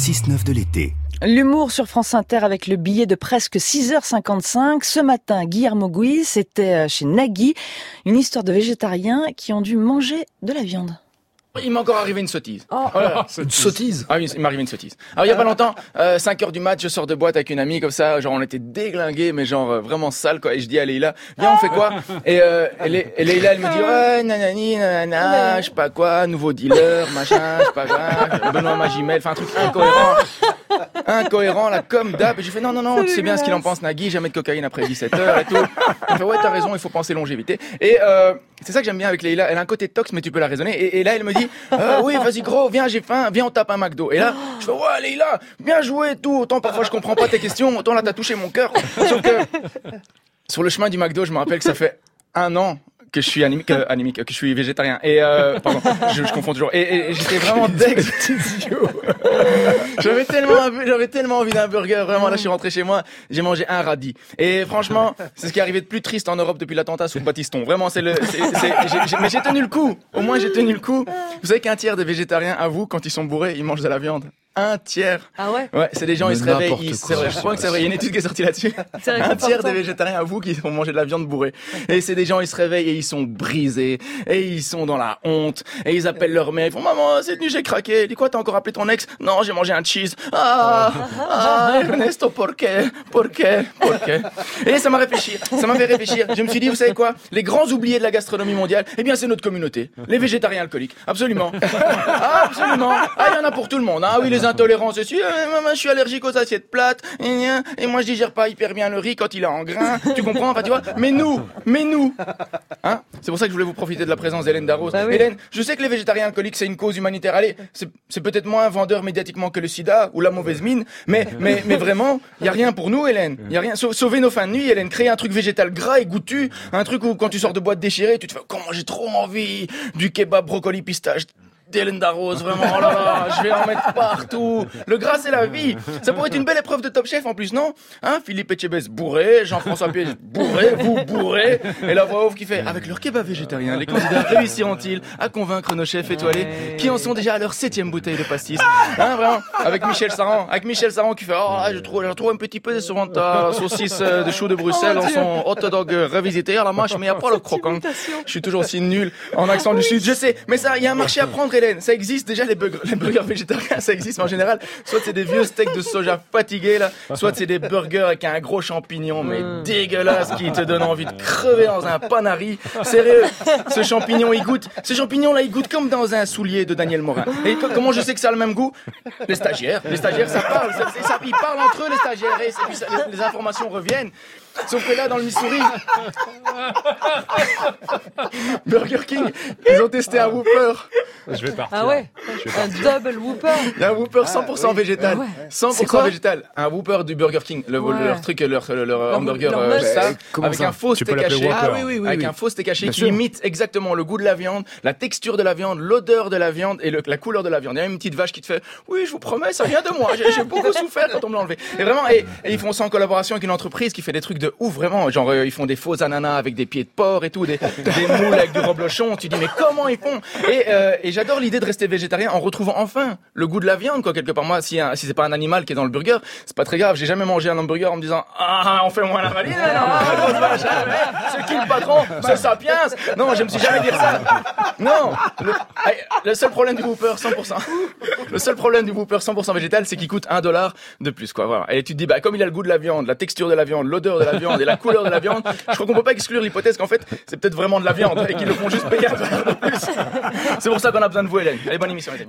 6-9 de l'été. L'humour sur France Inter avec le billet de presque 6h55. Ce matin, Guillermo Guy, c'était chez Nagui, une histoire de végétariens qui ont dû manger de la viande. Il m'est encore arrivé une sottise. Oh. Voilà. Une sottise Ah oui, il m'est arrivé une sottise. Alors il y a pas longtemps, euh, 5 heures du mat, je sors de boîte avec une amie comme ça, genre on était déglingués, mais genre euh, vraiment sale quoi. Et je dis à Leïla, viens on fait quoi? Et, euh, et, Lé- et Leïla elle me dit ouais nanani nanana, je sais pas quoi, nouveau dealer, machin, je sais pas quoi, Benoît Magimel, enfin un truc incohérent, incohérent là comme d'hab. Et j'ai fait non non non, tu sais bien ce qu'il en pense Nagui, jamais de cocaïne après 17 heures et tout. Elle fait ouais t'as raison, il faut penser longévité. Et euh, c'est ça que j'aime bien avec Leïla, elle a un côté tox mais tu peux la raisonner. Et, et là elle me dit euh, oui vas-y gros, viens j'ai faim, viens on tape un McDo. Et là je fais ouais Leïla, bien joué et tout. Autant parfois je comprends pas tes questions, autant là t'as touché mon cœur. Sauf que sur le chemin du McDo, je me rappelle que ça fait un an que je suis animique, euh, animique, que je suis végétarien. Et euh, pardon, je, je confonds toujours. Et, et- j'étais vraiment deg. J'avais tellement, j'avais tellement envie d'un burger. Vraiment, là, je suis rentré chez moi, j'ai mangé un radis. Et franchement, c'est ce qui est arrivé de plus triste en Europe depuis l'attentat sous Batiston. Vraiment, c'est le, c'est, mais j'ai tenu le coup. Au moins, j'ai tenu le coup. Vous savez qu'un tiers des végétariens avouent quand ils sont bourrés, ils mangent de la viande. Un tiers. Ah ouais Ouais, c'est des gens, Mais ils se réveillent. ils- C'est quoi. vrai, je crois que c'est vrai. Il y a une étude qui est sortie là-dessus. C'est Un tiers des végétariens avouent qu'ils ont mangé de la viande bourrée. Et c'est des gens, ils se réveillent et ils sont brisés. Et ils sont dans la honte. Et ils appellent leur mère. Ils font, maman, cette nuit, j'ai craqué. Dis quoi, t'as encore appelé ton ex? Non, j'ai mangé un cheese. Ah, ah, Ernesto, por qué? Por qué? Por qué? Et ça m'a réfléchi. Ça m'a fait réfléchir. Je me suis dit, vous savez quoi? Les grands oubliés de la gastronomie mondiale, eh bien, c'est notre communauté. Les végétariens alcooliques. Absolument. Ah, absolument. Ah, il y en a pour tout le monde. Ah oui, les intolérants, ceci. Euh, maman, je suis allergique aux assiettes plates. Et, gna, et moi, je digère pas hyper bien le riz quand il est en grains. Tu comprends? Enfin, tu vois. Mais nous, mais nous. Hein? C'est pour ça que je voulais vous profiter de la présence d'Hélène Darroze. Bah oui. Hélène, je sais que les végétariens alcooliques, c'est une cause humanitaire. Allez, c'est peut-être moins vendeur médiatiquement que le sida ou la mauvaise mine, mais, mais, mais vraiment, il y a rien pour nous, Hélène. Il y a rien. Sau- Sauver nos fins de nuit, Hélène. Créer un truc végétal gras et goûtu. Un truc où, quand tu sors de boîte déchirée, tu te fais, comment j'ai trop envie du kebab brocoli pistache d'Hélène Darroze, vraiment, oh là là, je vais en mettre partout. Le gras, c'est la vie. Ça pourrait être une belle épreuve de Top Chef en plus, non? Hein Philippe Etchebest bourré, Jean-François Pied bourré, vous bourré, et la voix off qui fait avec leur kebab végétarien, les candidats réussiront-ils à convaincre nos chefs étoilés qui en sont déjà à leur septième bouteille de pastis? Hein, vraiment Avec Michel Saran, avec Michel Saran qui fait oh, là, je trouve, je trouve un petit peu décevant ta saucisse euh, de chou de Bruxelles en son hot dog euh, revisité à la mâche, mais il n'y a pas le croquant. Je suis toujours aussi nul en accent du sud, je sais, mais ça, il y a un marché à prendre, Hélène. Ça existe déjà les burgers, les burgers végétariens, ça existe mais en général. Soit c'est des vieux steaks de soja fatigués là, soit c'est des burgers avec un gros champignon mais dégueulasse qui te donne envie de crever dans un panari. Sérieux, ce champignon il goûte, ce champignon là il goûte comme dans un soulier de Daniel Morin. Et co- comment je sais que ça a le même goût? Les stagiaires, les stagiaires ça parle, ça, ça- ils parlent entre eux les stagiaires et, et puis ça- les, les informations reviennent. Sauf que là, dans le Missouri, Burger King, ils ont testé un Whopper. Je vais partir. Ah ouais Un double whooper Il y a un Whopper 100% végétal. Ah ouais. 100% végétal. Un Whopper du Burger King. Le, Ouais. leur truc, leur, leur, leur hamburger, leur euh, ça, avec ça un faux steak haché. Whopper. Ah oui, oui, oui, Avec un faux steak haché Bien qui sûr. imite exactement le goût de la viande, la texture de la viande, l'odeur de la viande et le- la couleur de la viande. Il y a même une petite vache qui te fait, oui, je vous promets, ça vient de moi. J'ai j'ai beaucoup souffert quand on me l'a enlevé. Et vraiment, et, et ils font ça en collaboration avec une entreprise qui fait des trucs de ouf, vraiment. Genre, euh, ils font des faux ananas avec des pieds de porc et tout, des, des moules avec du reblochon. Tu dis, mais comment ils font? Et, euh, et j'adore l'idée de rester végétarien en retrouvant enfin le goût de la viande, quoi, quelque part. Moi, si, un- si c'est pas un animal qui est dans le burger, c'est pas très grave. J'ai jamais mangé un hamburger en me disant, ah, on fait moins la valise. Non, ouais, c'est qui le patron? C'est Sapiens Non, je me suis jamais dit ça. Non, le, le seul problème du Whopper 100%, le seul problème du Whopper 100% végétal, c'est qu'il coûte un dollar de plus, quoi. Voilà. Et tu te dis, bah, comme il a le goût de la viande, la texture de la viande, l'odeur de la viande et la couleur de la viande, je crois qu'on peut pas exclure l'hypothèse qu'en fait, c'est peut-être vraiment de la viande et qu'ils le font juste payer. C'est pour ça qu'on a besoin de vous, Hélène. Allez, bonne émission, les.